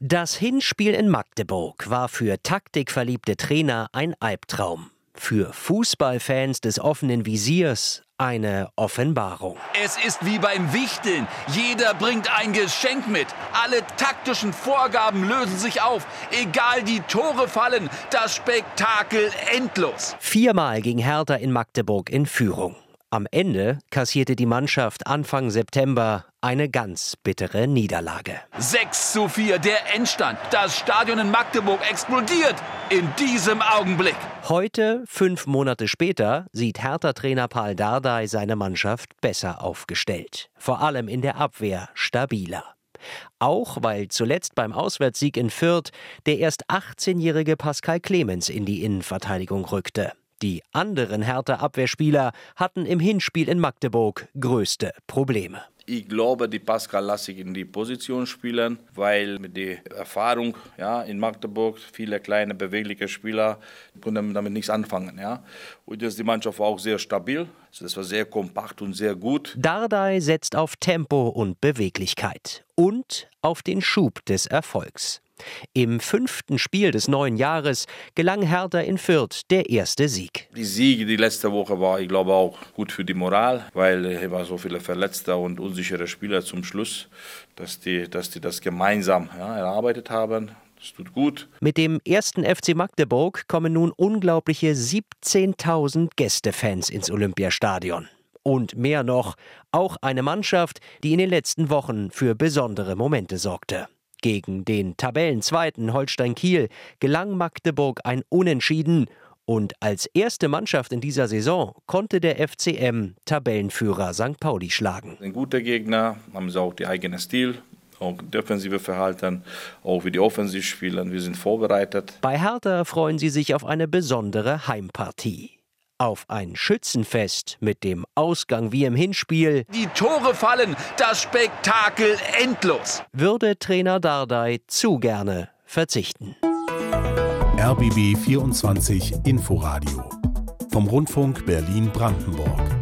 Das Hinspiel in Magdeburg war für taktikverliebte Trainer ein Albtraum. Für Fußballfans des offenen Visiers eine Offenbarung. Es ist wie beim Wichteln. Jeder bringt ein Geschenk mit. Alle taktischen Vorgaben lösen sich auf. Egal die Tore fallen, das Spektakel endlos. Viermal ging Hertha in Magdeburg in Führung. Am Ende kassierte die Mannschaft Anfang September eine ganz bittere Niederlage. 6 zu 4, der Endstand. Das Stadion in Magdeburg explodiert in diesem Augenblick. Heute, fünf Monate später, sieht Hertha-Trainer Paul Dardai seine Mannschaft besser aufgestellt. Vor allem in der Abwehr stabiler. Auch weil zuletzt beim Auswärtssieg in Fürth der erst 18-jährige Pascal Clemens in die Innenverteidigung rückte. Die anderen Hertha-Abwehrspieler hatten im Hinspiel in Magdeburg größte Probleme. Ich glaube, die Pascal lasse ich in die Position spielen, weil mit der Erfahrung ja, in Magdeburg, viele kleine, bewegliche Spieler können damit nichts anfangen. Ja. Und ist die Mannschaft auch sehr stabil. Also das war sehr kompakt und sehr gut. Dardai setzt auf Tempo und Beweglichkeit und auf den Schub des Erfolgs. Im fünften Spiel des neuen Jahres gelang Hertha in Fürth der erste Sieg. Die Siege die letzte Woche war, ich glaube, auch gut für die Moral, weil es waren so viele verletzte und unsichere Spieler zum Schluss, dass die, dass die das gemeinsam ja, erarbeitet haben. Das tut gut. Mit dem ersten FC Magdeburg kommen nun unglaubliche 17.000 Gästefans ins Olympiastadion. Und mehr noch, auch eine Mannschaft, die in den letzten Wochen für besondere Momente sorgte. Gegen den Tabellenzweiten Holstein Kiel gelang Magdeburg ein Unentschieden und als erste Mannschaft in dieser Saison konnte der FCM Tabellenführer St. Pauli schlagen. Ein guter Gegner, haben sie auch die eigene Stil, auch defensive Verhalten, auch wie die Offensiv spielen. Wir sind vorbereitet. Bei Hertha freuen sie sich auf eine besondere Heimpartie auf ein Schützenfest mit dem Ausgang wie im Hinspiel. Die Tore fallen, das Spektakel endlos. Würde Trainer Dardai zu gerne verzichten. RBB 24 Inforadio vom Rundfunk Berlin-Brandenburg.